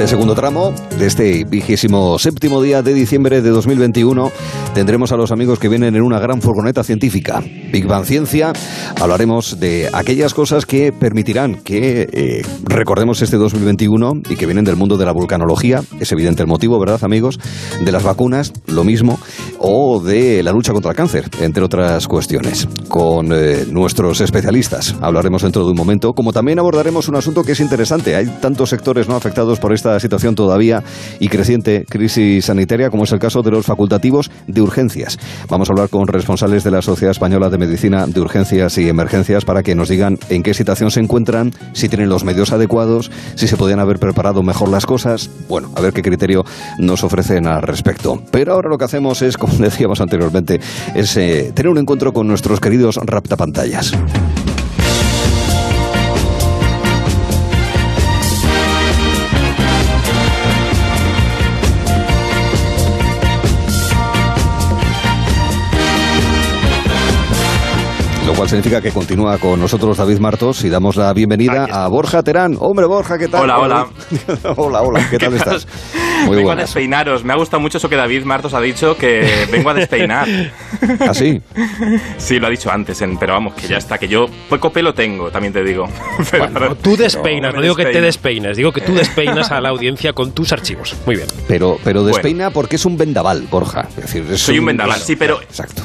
este segundo tramo de este vigésimo séptimo día de diciembre de 2021 tendremos a los amigos que vienen en una gran furgoneta científica. Big Bang Ciencia, hablaremos de aquellas cosas que permitirán que eh, recordemos este 2021 y que vienen del mundo de la vulcanología, es evidente el motivo, ¿verdad amigos? De las vacunas, lo mismo, o de la lucha contra el cáncer, entre otras cuestiones. Con eh, nuestros especialistas hablaremos dentro de un momento, como también abordaremos un asunto que es interesante. Hay tantos sectores no afectados por esta situación todavía y creciente crisis sanitaria, como es el caso de los facultativos de urgencias. Vamos a hablar con responsables de la Sociedad Española de Medicina de Urgencias y Emergencias para que nos digan en qué situación se encuentran, si tienen los medios adecuados, si se podían haber preparado mejor las cosas. Bueno, a ver qué criterio nos ofrecen al respecto. Pero ahora lo que hacemos es, como decíamos anteriormente, es eh, tener un encuentro con nuestros queridos raptapantallas. Cual significa que continúa con nosotros David Martos y damos la bienvenida a Borja Terán. Hombre, Borja, ¿qué tal? Hola, hola. hola, hola, ¿qué tal estás? Muy vengo a despeinaros. Me ha gustado mucho eso que David Martos ha dicho, que vengo a despeinar. ¿Ah, sí? Sí, lo ha dicho antes, pero vamos, que ya está, que yo poco pelo tengo, también te digo. Pero, tú despeinas, no, digo que te despeines, digo que tú despeinas a la audiencia con tus archivos. Muy bien. Pero, pero despeina porque es un vendaval, Borja. Es decir, Soy un, vendaval, sí, pero... Exacto.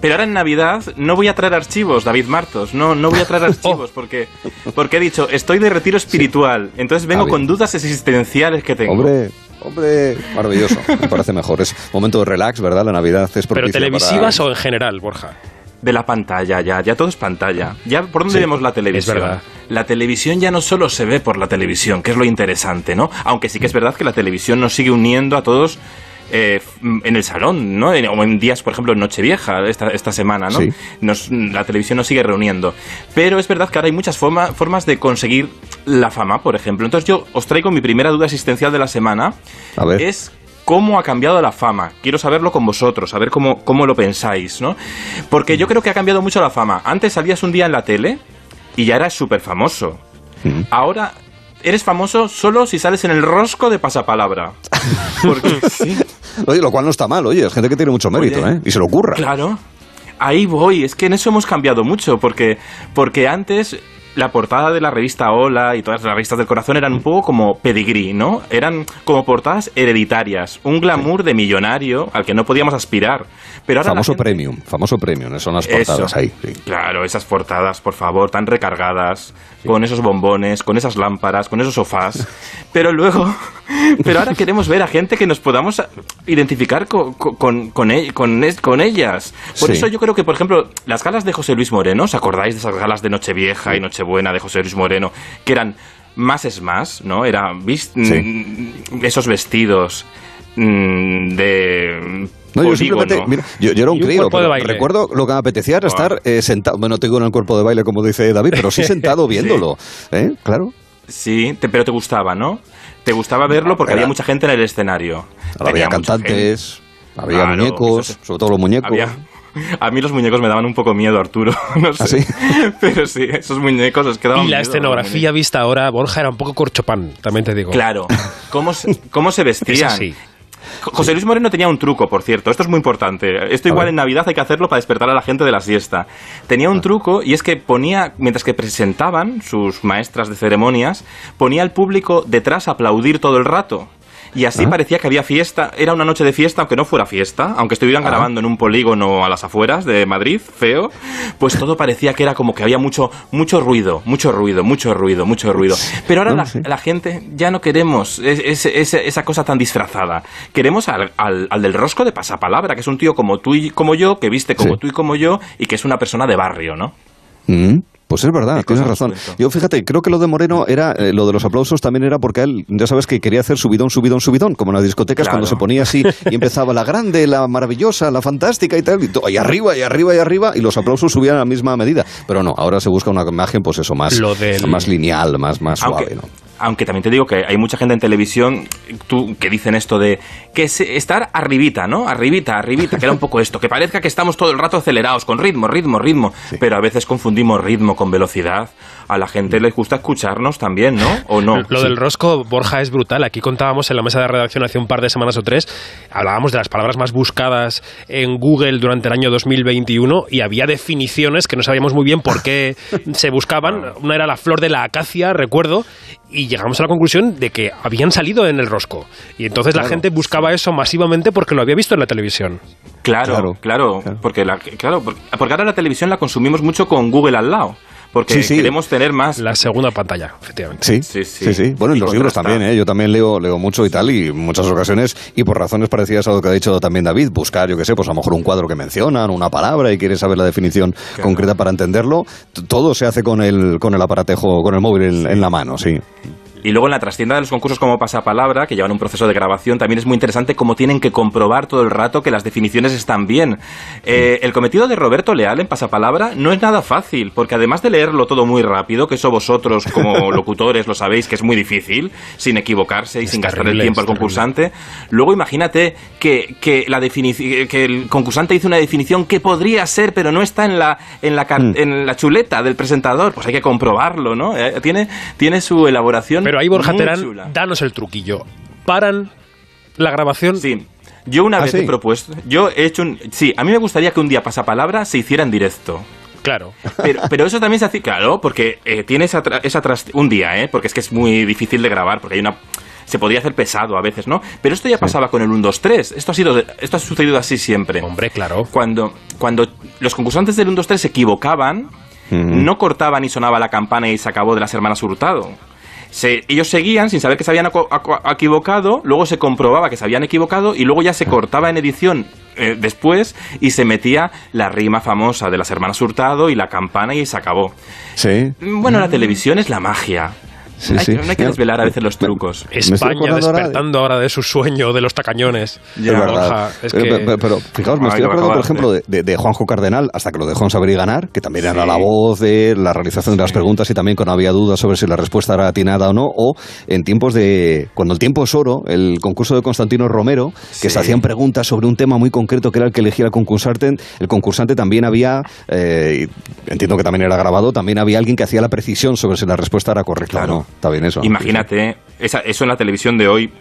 Pero ahora en Navidad no voy a traer archivos, David Martos. No, no voy a traer archivos porque, porque he dicho, estoy de retiro espiritual. Entonces vengo con dudas existenciales que tengo. Hombre, Hombre, maravilloso, me parece mejor. Es momento de relax, ¿verdad? La Navidad es ¿Pero televisivas o en general, Borja? De la pantalla, ya, ya todo es pantalla. Ya, ¿por dónde vemos la televisión? Es verdad. La televisión ya no solo se ve por la televisión, que es lo interesante, ¿no? Aunque sí que es verdad que la televisión nos sigue uniendo a todos eh, en el salón, ¿no? o en días, por ejemplo, en Nochevieja, esta, esta semana, ¿no? la televisión nos sigue reuniendo. Pero es verdad que ahora hay muchas formas de conseguir la fama, por ejemplo. Entonces yo os traigo mi primera duda existencial de la semana. A ver. Es cómo ha cambiado la fama. Quiero saberlo con vosotros, a ver cómo, cómo lo pensáis, ¿no? Porque yo creo que ha cambiado mucho la fama. Antes salías un día en la tele y ya eras súper famoso. Ahora eres famoso solo si sales en el rosco de pasapalabra. Porque, sí. Oye, lo cual no está mal, oye, es gente que tiene mucho mérito, ¿eh? Y se lo ocurra. Claro. Ahí voy, es que en eso hemos cambiado mucho, porque, porque antes la portada de la revista Hola y todas las revistas del corazón eran un poco como pedigrí, ¿no? Eran como portadas hereditarias, un glamour de millonario al que no podíamos aspirar. Pero ahora famoso premium, famoso premium, son las portadas ahí. Claro, esas portadas, por favor, tan recargadas, con esos bombones, con esas lámparas, con esos sofás. pero luego, pero ahora queremos ver a gente que nos podamos identificar con, con, con, con ellas. Por eso yo creo que, por ejemplo, las galas de José Luis Moreno, ¿os acordáis de esas galas de Nochevieja y Nochebuena? Buena de José Luis Moreno, que eran más es más, ¿no? Era mm, esos vestidos mm, de no, yo simplemente, mira, yo, era un crío, recuerdo lo que me apetecía era estar eh, sentado, bueno, tengo en el cuerpo de baile como dice David, pero sí sentado viéndolo, ¿eh? Claro. Sí, pero te gustaba, ¿no? Te gustaba verlo porque había mucha gente en el escenario. Había cantantes, había muñecos, sobre todo los muñecos. A mí los muñecos me daban un poco miedo, Arturo. No ¿Ah, sé. Pero sí, esos muñecos les quedaban Y la escenografía vista ahora, Borja, era un poco corchopán, también te digo. Claro. ¿Cómo se, cómo se vestían? José Luis Moreno tenía un truco, por cierto. Esto es muy importante. Esto igual en Navidad hay que hacerlo para despertar a la gente de la siesta. Tenía un truco y es que ponía, mientras que presentaban sus maestras de ceremonias, ponía al público detrás a aplaudir todo el rato. Y así ah. parecía que había fiesta, era una noche de fiesta, aunque no fuera fiesta, aunque estuvieran ah. grabando en un polígono a las afueras de Madrid, feo, pues todo parecía que era como que había mucho, mucho ruido, mucho ruido, mucho ruido, mucho ruido. Pero ahora la, gente ya no queremos esa cosa tan disfrazada. Queremos al, del rosco de pasapalabra, que es un tío como tú y como yo, que viste como tú y como yo, y que es una persona de barrio, ¿no? Mm. Pues es verdad, tienes razón. Yo fíjate, creo que lo de Moreno era, eh, lo de los aplausos también era porque él, ya sabes que quería hacer subidón, subidón, subidón, como en las discotecas cuando se ponía así y empezaba la grande, la maravillosa, la fantástica y tal, y, arriba, y arriba, y arriba, y los aplausos subían a la misma medida. Pero no, ahora se busca una imagen, pues eso, más, más lineal, más, más suave, ¿no? Aunque también te digo que hay mucha gente en televisión tú, que dicen esto de que es estar arribita, ¿no? Arribita, arribita, que era un poco esto, que parezca que estamos todo el rato acelerados, con ritmo, ritmo, ritmo, pero a veces confundimos ritmo con velocidad. A la gente le gusta escucharnos también, ¿no? ¿O no? Lo del rosco, Borja, es brutal. Aquí contábamos en la mesa de redacción hace un par de semanas o tres, hablábamos de las palabras más buscadas en Google durante el año 2021 y había definiciones que no sabíamos muy bien por qué se buscaban. Una era la flor de la acacia, recuerdo, y llegamos a la conclusión de que habían salido en el rosco. Y entonces la gente buscaba eso masivamente porque lo había visto en la televisión. Claro, claro, porque, la, claro porque ahora la televisión la consumimos mucho con Google al lado porque queremos tener más. La segunda pantalla, efectivamente. Sí, sí, sí. sí, Bueno, y, los libros también, ¿eh? Yo también leo, leo mucho y tal, y en muchas ocasiones, y por razones parecidas a lo que ha dicho también David, buscar, yo qué sé, pues a lo mejor un cuadro que mencionan, una palabra, y quieres saber la definición concreta para entenderlo, todo se hace con el, con el aparatejo, con el móvil en la mano, sí. Y luego en la trastienda de los concursos como pasapalabra, que llevan un proceso de grabación, también es muy interesante cómo tienen que comprobar todo el rato que las definiciones están bien. Eh, el cometido de Roberto Leal en pasapalabra no es nada fácil, porque además de leerlo todo muy rápido, que eso vosotros como locutores lo sabéis que es muy difícil, sin equivocarse y sin gastar el tiempo al concursante, luego imagínate que, que, la que el concursante hizo una definición que podría ser, pero no está en la, en la, mm. en la chuleta del presentador, pues hay que comprobarlo, ¿no? Eh, tiene, tiene su elaboración pero ahí, Borja Terán, danos el truquillo. ¿Paran la grabación? Sí. Yo una ah, vez he propuesto, yo he hecho un... Sí, a mí me gustaría que un día pasapalabra se hiciera en directo. Claro. Pero, eso también se hace, claro, porque eh, tiene esa, esa un día, ¿eh? Porque es que es muy difícil de grabar, porque hay una se podría hacer pesado a veces, ¿no? Pero esto ya pasaba con el 1 2 3. Esto ha sido esto ha sucedido así siempre. Hombre, claro. Cuando cuando los concursantes del 1 2 3 se equivocaban, no cortaban y sonaba la campana y se acabó de las hermanas Hurtado ellos seguían sin saber que se habían equivocado, luego se comprobaba que se habían equivocado y luego ya se cortaba en edición eh, después y se metía la rima famosa de las hermanas Hurtado y la campana y se acabó. Sí. Bueno, la televisión es la magia no hay que desvelar a veces los trucos. España despertando ahora de... su sueño de los tacañones. pero, fijaos, me estoy acordando, por ejemplo, de, Juanjo Cardenal, hasta que lo dejó en Saber y Ganar, que también era la voz de la realización de las preguntas y también cuando había dudas sobre si la respuesta era atinada o no, o en tiempos de... Cuando el tiempo es oro, el concurso de Constantino Romero, que se hacían preguntas sobre un tema muy concreto que era el que elegía el concursante, el concursante también había, eh, entiendo que también era grabado, también había alguien que hacía la precisión sobre si la respuesta era correcta o no. Está bien eso. Imagínate, eso en la televisión de hoy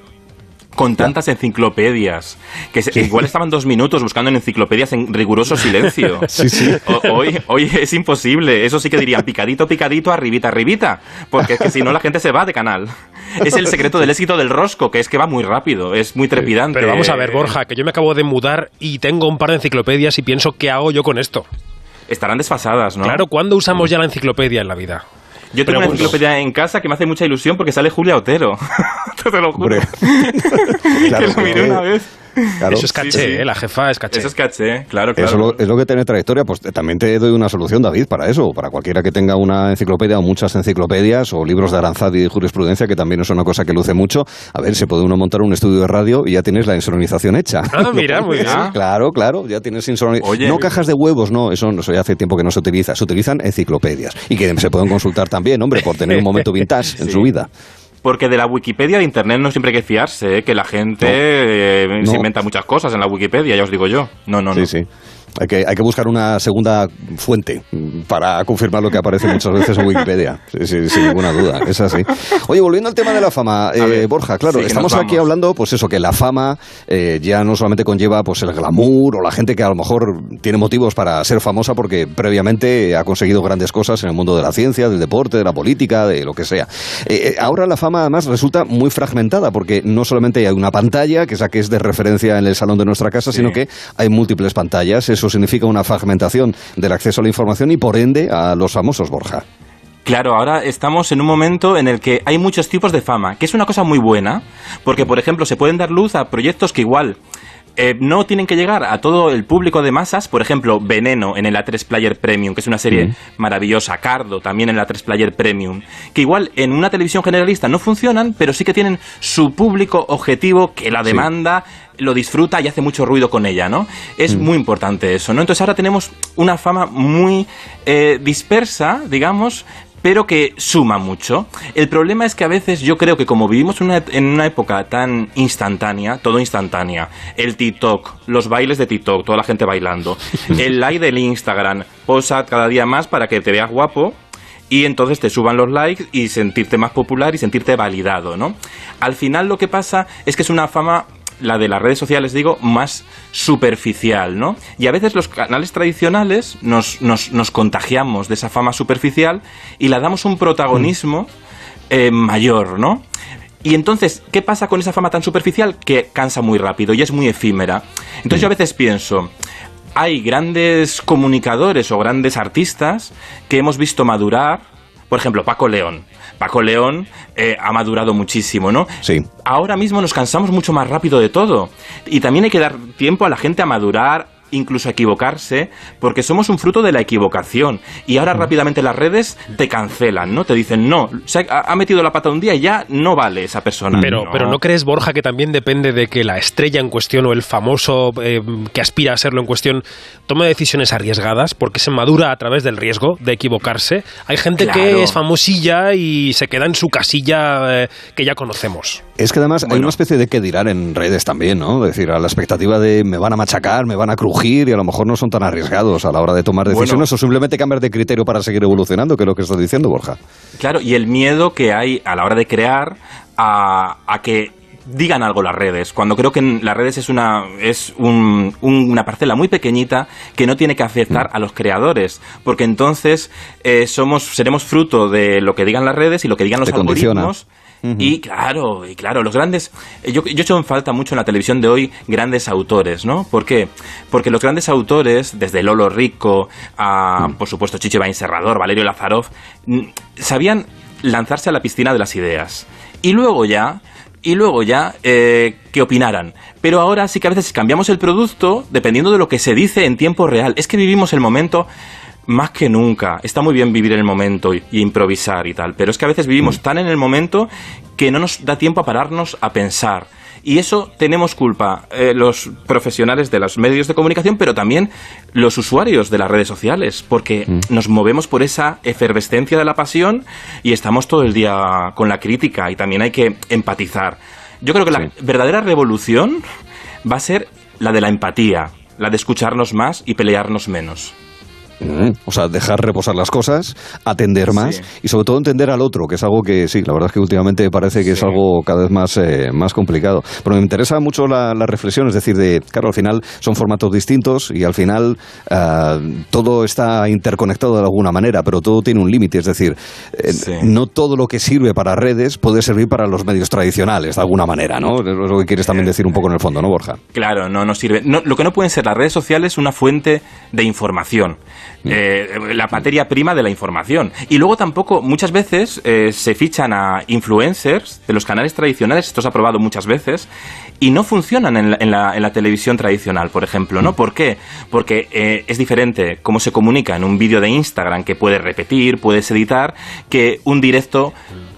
con tantas enciclopedias, que igual estaban dos minutos buscando en enciclopedias en riguroso silencio. Sí, sí. hoy, hoy es imposible. Eso sí que dirían picadito, picadito, arribita, arribita. Porque es que si no la gente se va de canal. Es el secreto del éxito del rosco, que es que va muy rápido, es muy trepidante. Pero vamos a ver, Borja, que yo me acabo de mudar y tengo un par de enciclopedias y pienso, ¿qué hago yo con esto? Estarán desfasadas, ¿no? Claro, ¿cuándo usamos ya la enciclopedia en la vida? Yo tengo una enciclopedia en casa que me hace mucha ilusión porque sale Julia Otero. Te lo juro. que lo miré una vez. Eso es caché, ¿eh? la jefa es caché. Eso es caché, claro, claro. Eso es lo, que tiene trayectoria. Pues también te doy una solución, David, para eso. Para cualquiera que tenga una enciclopedia o muchas enciclopedias o libros de Aranzadi y de jurisprudencia, que también es una cosa que luce mucho. A ver, se puede uno montar un estudio de radio y ya tienes la insonorización hecha. Ah, mira, muy bien. Claro, claro, ya tienes insonorización. No cajas de huevos, no, eso, eso ya hace tiempo que no se utiliza. Se utilizan enciclopedias y que se pueden consultar también, hombre, por tener un momento vintage en su vida. Porque de la Wikipedia de Internet no siempre hay que fiarse, ¿eh? que la gente eh, se inventa muchas cosas en la Wikipedia, ya os digo yo. No, no, no. Sí, sí. Hay que, hay que buscar una segunda fuente para confirmar lo que aparece muchas veces en Wikipedia, sin, ninguna duda, es así. Oye, volviendo al tema de la fama, eh, Borja, claro, estamos aquí hablando, pues eso, que la fama eh, ya no solamente conlleva pues el glamour o la gente que a lo mejor tiene motivos para ser famosa porque previamente ha conseguido grandes cosas en el mundo de la ciencia, del deporte, de la política, de lo que sea. Eh, ahora la fama además resulta muy fragmentada porque no solamente hay una pantalla, que es la que es de referencia en el salón de nuestra casa, sino que hay múltiples pantallas. Eso significa una fragmentación del acceso a la información y por ende a los famosos Borja. Claro, ahora estamos en un momento en el que hay muchos tipos de fama, que es una cosa muy buena, porque por ejemplo se pueden dar luz a proyectos que igual eh, no tienen que llegar a todo el público de masas. Por ejemplo, Veneno en el A3 Player Premium, que es una serie maravillosa. Cardo también en el A3 Player Premium. Que igual en una televisión generalista no funcionan, pero sí que tienen su público objetivo que la demanda. lo disfruta y hace mucho ruido con ella, ¿no? Es mm. muy importante eso, ¿no? Entonces ahora tenemos una fama muy eh, dispersa, digamos, pero que suma mucho. El problema es que a veces yo creo que como vivimos en una época tan instantánea, todo instantánea, el TikTok, los bailes de TikTok, toda la gente bailando, el like del Instagram, posa cada día más para que te veas guapo, y entonces te suban los likes y sentirte más popular y sentirte validado, ¿no? Al final lo que pasa es que es una fama la de las redes sociales, digo, más superficial, ¿no? Y a veces los canales tradicionales nos, nos, contagiamos de esa fama superficial y la damos un protagonismo eh, mayor, ¿no? Y entonces, ¿qué pasa con esa fama tan superficial? Que cansa muy rápido y es muy efímera. Entonces yo a veces pienso, hay grandes comunicadores o grandes artistas que hemos visto madurar, por ejemplo, Paco León. Paco León eh, ha madurado muchísimo, ¿no? Sí. Ahora mismo nos cansamos mucho más rápido de todo. Y también hay que dar tiempo a la gente a madurar, incluso equivocarse, porque somos un fruto de la equivocación. Y ahora rápidamente las redes te cancelan, ¿no? Te dicen, no, se ha, metido la pata un día y ya no vale esa persona. Pero no. pero ¿no crees, Borja, que también depende de que la estrella en cuestión o el famoso eh, que aspira a serlo en cuestión tome decisiones arriesgadas porque se madura a través del riesgo de equivocarse? Hay gente que es famosilla y se queda en su casilla eh, que ya conocemos. Es que además hay una especie de que dirán en redes también, ¿no? Es decir, a la expectativa de me van a machacar, me van a y a lo mejor no son tan arriesgados a la hora de tomar decisiones o simplemente cambiar de criterio para seguir evolucionando, que es lo que estás diciendo, Borja. Claro, y el miedo que hay a la hora de crear a, a que digan algo las redes, cuando creo que las redes es una, es una parcela muy pequeñita que no tiene que afectar mm. a los creadores, porque entonces eh, somos, seremos fruto de lo que digan las redes y lo que digan los algoritmos. Y claro, y claro, los grandes. Yo, yo hecho en falta mucho en la televisión de hoy grandes autores, ¿no? ¿Por qué? Porque los grandes autores, desde Lolo Rico a, por supuesto, Chicho Bain Serrador, Valerio Lazarov, sabían lanzarse a la piscina de las ideas. Y luego ya y luego ya eh, que opinaran. Pero ahora sí que a veces cambiamos el producto dependiendo de lo que se dice en tiempo real. Es que vivimos el momento más que nunca. Está muy bien vivir el momento y, improvisar y tal, pero es que a veces vivimos mm. tan en el momento que no nos da tiempo a pararnos a pensar. Y eso tenemos culpa eh, los profesionales de los medios de comunicación, pero también los usuarios de las redes sociales, porque mm. nos movemos por esa efervescencia de la pasión y estamos todo el día con la crítica y también hay que empatizar. Yo creo que la verdadera revolución va a ser la de la empatía, la de escucharnos más y pelearnos menos. O sea, dejar reposar las cosas, atender más y sobre todo entender al otro, que es algo que sí, la verdad es que últimamente parece que es algo cada vez más, eh, más complicado. Pero me interesa mucho la, reflexión, es decir, de, claro, al final son formatos distintos y al final eh, todo está interconectado de alguna manera, pero todo tiene un límite, es decir, eh, no todo lo que sirve para redes puede servir para los medios tradicionales, de alguna manera, ¿no? Es lo que quieres también decir un poco en el fondo, ¿no, Borja? Claro, no, no sirve. lo que no pueden ser las redes sociales una fuente de información. Eh, la materia prima de la información. Y luego tampoco, muchas veces eh, se fichan a influencers de los canales tradicionales, esto se ha probado muchas veces, y no funcionan en la, en la, televisión tradicional, por ejemplo, ¿no? ¿Por qué? Porque eh, es diferente cómo se comunica en un vídeo de Instagram que puedes repetir, puedes editar, que un directo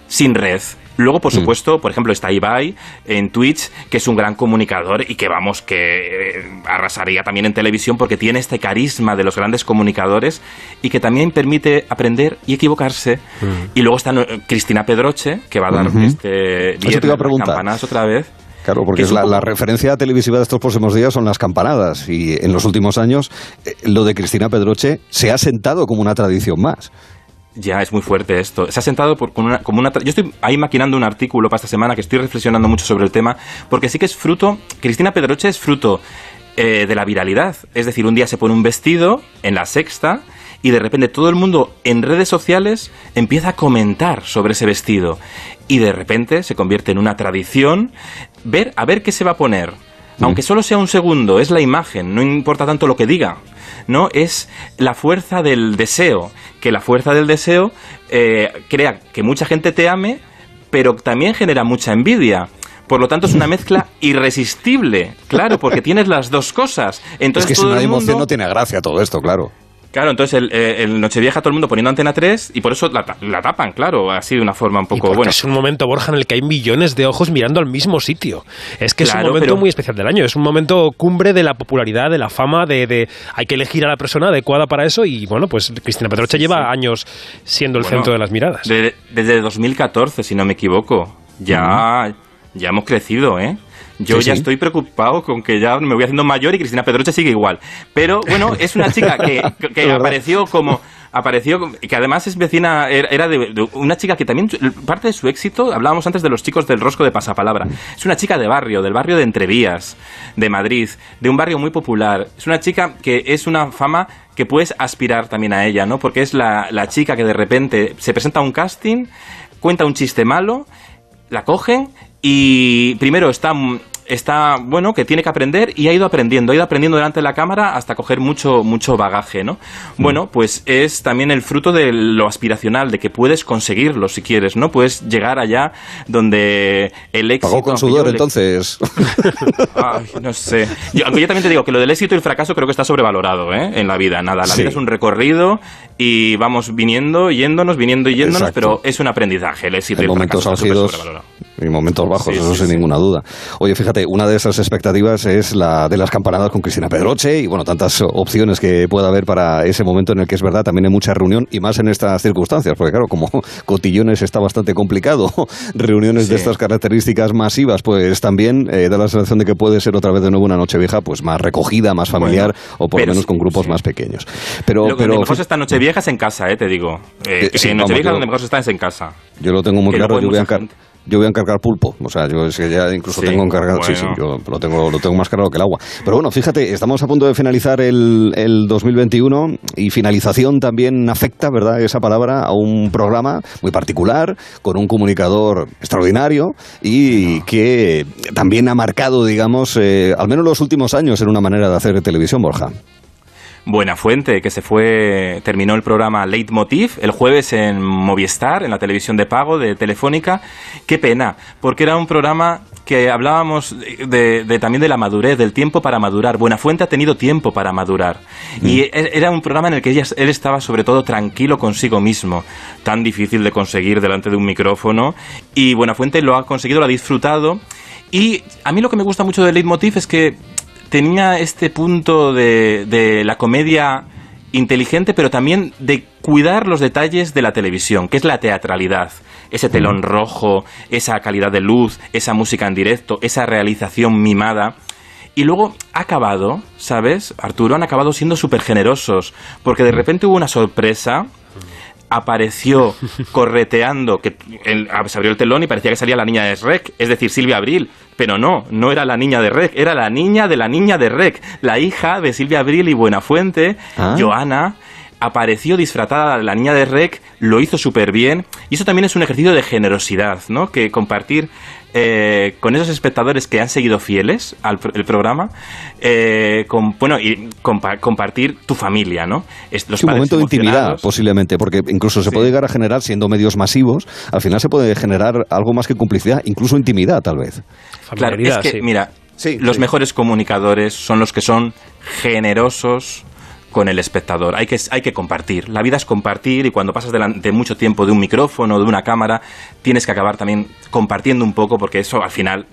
sin red. Luego, por mm. supuesto, por ejemplo, está Ibai en Twitch, que es un gran comunicador y que vamos, que eh, arrasaría también en televisión porque tiene este carisma de los grandes comunicadores y que también permite aprender y equivocarse. Mm. Y luego está eh, Cristina Pedroche, que va a dar este viernes campanas otra vez. Claro, porque es la, la, referencia televisiva de estos próximos días son las campanadas y en los últimos años eh, lo de Cristina Pedroche se ha sentado como una tradición más. Ya, es muy fuerte esto. Se ha sentado por, con una, como una... Yo estoy ahí maquinando un artículo para esta semana que estoy reflexionando mucho sobre el tema, porque sí que es fruto... Cristina Pedroche es fruto eh, de la viralidad. Es decir, un día se pone un vestido en la sexta y de repente todo el mundo en redes sociales empieza a comentar sobre ese vestido. Y de repente se convierte en una tradición ver a ver qué se va a poner. Aunque solo sea un segundo, es la imagen, no importa tanto lo que diga. ¿no? Es la fuerza del deseo, que la fuerza del deseo eh, crea que mucha gente te ame, pero también genera mucha envidia. Por lo tanto, es una mezcla irresistible, claro, porque tienes las dos cosas. Entonces, es que si no hay emoción no tiene gracia todo esto, claro. Claro, entonces el, eh, el, Nochevieja todo el mundo poniendo Antena 3 y por eso la, tapan, claro, así de una forma un poco... Bueno. Es un momento, Borja, en el que hay millones de ojos mirando al mismo sitio. Es que es un momento muy especial del año, es un momento cumbre de la popularidad, de la fama, de, de, hay que elegir a la persona adecuada para eso y bueno, pues Cristina Pedroche lleva años siendo el centro de las miradas. desde 2014, si no me equivoco, ya, ya hemos crecido, ¿eh? Yo ya estoy preocupado con que ya me voy haciendo mayor y Cristina Pedroche sigue igual. Pero bueno, es una chica que, que apareció como apareció, que además es vecina, era de, una chica que también, parte de su éxito, hablábamos antes de los chicos del rosco de pasapalabra, es una chica de barrio, del barrio de Entrevías, de Madrid, de un barrio muy popular, es una chica que es una fama que puedes aspirar también a ella, ¿no? Porque es la, la chica que de repente se presenta a un casting, cuenta un chiste malo, la cogen y primero está está, bueno, que tiene que aprender y ha ido aprendiendo, ha ido aprendiendo delante de la cámara hasta coger mucho, mucho bagaje, ¿no? Mm. Bueno, pues es también el fruto de lo aspiracional, de que puedes conseguirlo si quieres, ¿no? Puedes llegar allá donde el éxito... Pagó con sudor, entonces. no sé. Yo, aunque yo también te digo que lo del éxito y el fracaso creo que está sobrevalorado, ¿eh? En la vida, nada. La vida es un recorrido y vamos viniendo, yéndonos, viniendo y yéndonos, pero es un aprendizaje, el éxito y el momentos fracaso. Álgidos, y momentos bajos, eso sin ninguna duda. Oye, fíjate, una de esas expectativas es la de las campanadas con Cristina Pedroche y bueno, tantas opciones que pueda haber para ese momento en el que es verdad también hay mucha reunión y más en estas circunstancias, porque claro, como cotillones está bastante complicado, reuniones de estas características masivas, pues también eh, da la sensación de que puede ser otra vez de nuevo una noche vieja, pues más recogida, más familiar o por lo menos con grupos más pequeños. Pero, lo, pero mejor esta noche vieja es en casa, eh, te digo. Eh, en noche vieja donde mejor se está es en casa. Yo lo tengo muy claro, yo voy a yo voy a encargar pulpo. O sea, yo es que ya incluso tengo encargado. Sí, sí, yo lo tengo, lo tengo más cargado que el agua. Pero bueno, fíjate, estamos a punto de finalizar el, el 2021 y finalización también afecta, ¿verdad? Esa palabra a un programa muy particular, con un comunicador extraordinario y que también ha marcado, digamos, eh, al menos los últimos años en una manera de hacer televisión, Borja. Buena Fuente, que se fue, terminó el programa Leitmotiv el jueves en Movistar, en la televisión de pago de Telefónica. Qué pena, porque era un programa que hablábamos de, también de la madurez, del tiempo para madurar. Buenafuente ha tenido tiempo para madurar. Y mm. e, era un programa en el que él estaba sobre todo tranquilo consigo mismo, tan difícil de conseguir delante de un micrófono. Y Buenafuente lo ha conseguido, lo ha disfrutado. Y a mí lo que me gusta mucho de Leitmotiv es que tenía este punto de, de la comedia inteligente, pero también de cuidar los detalles de la televisión, que es la teatralidad, ese telón rojo, esa calidad de luz, esa música en directo, esa realización mimada. Y luego ha acabado, ¿sabes? Arturo, han acabado siendo súper generosos, porque de repente hubo una sorpresa apareció correteando, que se abrió el telón y parecía que salía la niña de Rec, es decir, Silvia Abril, pero no, no era la niña de Rec, era la niña de la niña de Rec, la hija de Silvia Abril y Buenafuente, ah. Joana, apareció disfrazada la niña de Rec, lo hizo súper bien, y eso también es un ejercicio de generosidad, ¿no? Que compartir eh, con esos espectadores que han seguido fieles al programa, eh, con, bueno, y compartir tu familia, ¿no? Es, un momento de intimidad, posiblemente, porque incluso se puede llegar a generar, siendo medios masivos, al final se puede generar algo más que complicidad, incluso intimidad, tal vez. Claro, es que, mira, los mejores comunicadores son los que son generosos, con el espectador. Hay que, hay que compartir. La vida es compartir y cuando pasas delante mucho tiempo de un micrófono, de una cámara, tienes que acabar también compartiendo un poco porque eso al final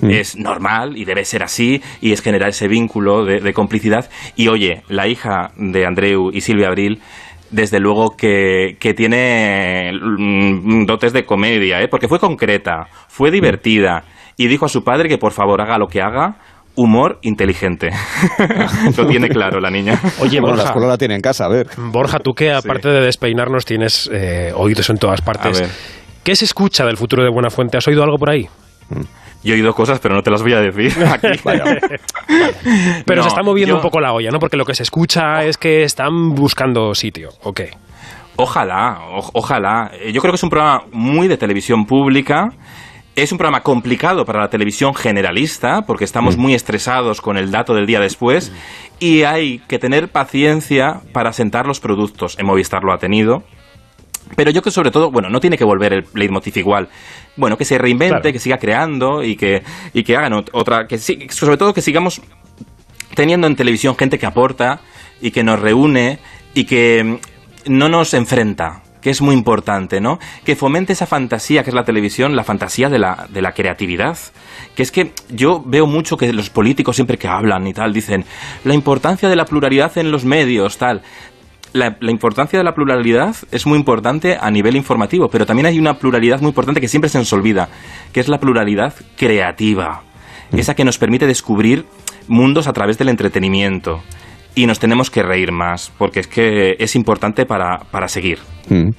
mm. es normal y debe ser así y es generar ese vínculo de, complicidad. Y oye, la hija de Andreu y Silvia Abril desde luego que, que, tiene mm, dotes de comedia, ¿eh? porque fue concreta, fue divertida y dijo a su padre que por favor haga lo que haga, humor inteligente. Lo tiene claro la niña. Oye, Borja, la escuela la tiene en casa, a ver. Borja, tú que aparte de despeinarnos tienes eh, oídos en todas partes. ¿Qué se escucha del futuro de Buenafuente? ¿Has oído algo por ahí? Mm. Yo he oído cosas, pero no te las voy a decir aquí. Pero se está moviendo un poco la olla, ¿no? Porque lo que se escucha es que están buscando sitio, ¿o qué? Ojalá, ojalá. Yo creo que es un programa muy de televisión pública es un programa complicado para la televisión generalista, porque estamos mm. muy estresados con el dato del día después, y hay que tener paciencia para sentar los productos. En Movistar lo ha tenido. Pero yo que sobre todo, bueno, no tiene que volver el leitmotiv igual. Bueno, que se reinvente, que siga creando y que, y que hagan otra, que sobre todo que sigamos teniendo en televisión gente que aporta y que nos reúne y que no nos enfrenta, que es muy importante, ¿no? Que fomente esa fantasía que es la televisión, la fantasía de la, de la creatividad. Que es que yo veo mucho que los políticos siempre que hablan y tal dicen la importancia de la pluralidad en los medios, tal. La, la, importancia de la pluralidad es muy importante a nivel informativo, pero también hay una pluralidad muy importante que siempre se nos olvida, que es la pluralidad creativa, esa que nos permite descubrir mundos a través del entretenimiento y nos tenemos que reír más, porque es que es importante para, para seguir. Mm.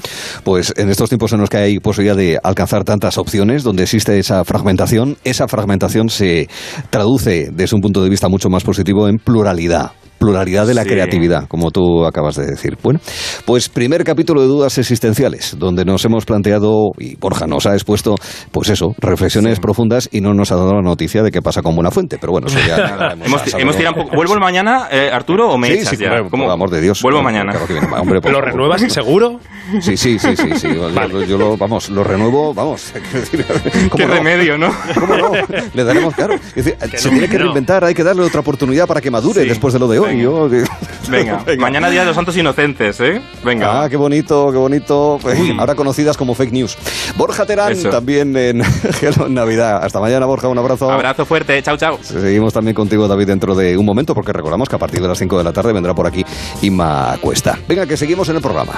Pues en estos tiempos en los que hay posibilidad de alcanzar tantas opciones, donde existe esa fragmentación, esa fragmentación se traduce desde un punto de vista mucho más positivo en pluralidad pluralidad de la creatividad, como tú acabas de decir. Bueno, pues primer capítulo de dudas existenciales, donde nos hemos planteado, y Borja nos ha expuesto, pues eso, reflexiones profundas y no nos ha dado la noticia de qué pasa con Buenafuente, pero bueno, eso ya hemos, hemos, tirado un poco. ¿Vuelvo mañana, eh, Arturo, o me sí, echas sí, ya? Por amor de Dios. Vuelvo mañana. Hombre, ¿Lo renuevas seguro? Sí, sí, sí, sí, sí. Yo, yo, lo, vamos, lo renuevo, vamos. Qué no? remedio, ¿no? ¿Cómo no? Le daremos, claro. Decir, se tiene que reinventar, hay que darle otra oportunidad para que madure después de lo de hoy. Yo, Venga. Venga. mañana Día de los Santos Inocentes, ¿eh? Venga. Ah, qué bonito, qué bonito. Pues, ahora conocidas como fake news. Borja Terán, también en Hello en Navidad. Hasta mañana, Borja, un abrazo. Abrazo fuerte, chao, chao. Seguimos también contigo, David, dentro de un momento, porque recordamos que a partir de las 5 de la tarde vendrá por aquí Inma Cuesta. Venga, que seguimos en el programa.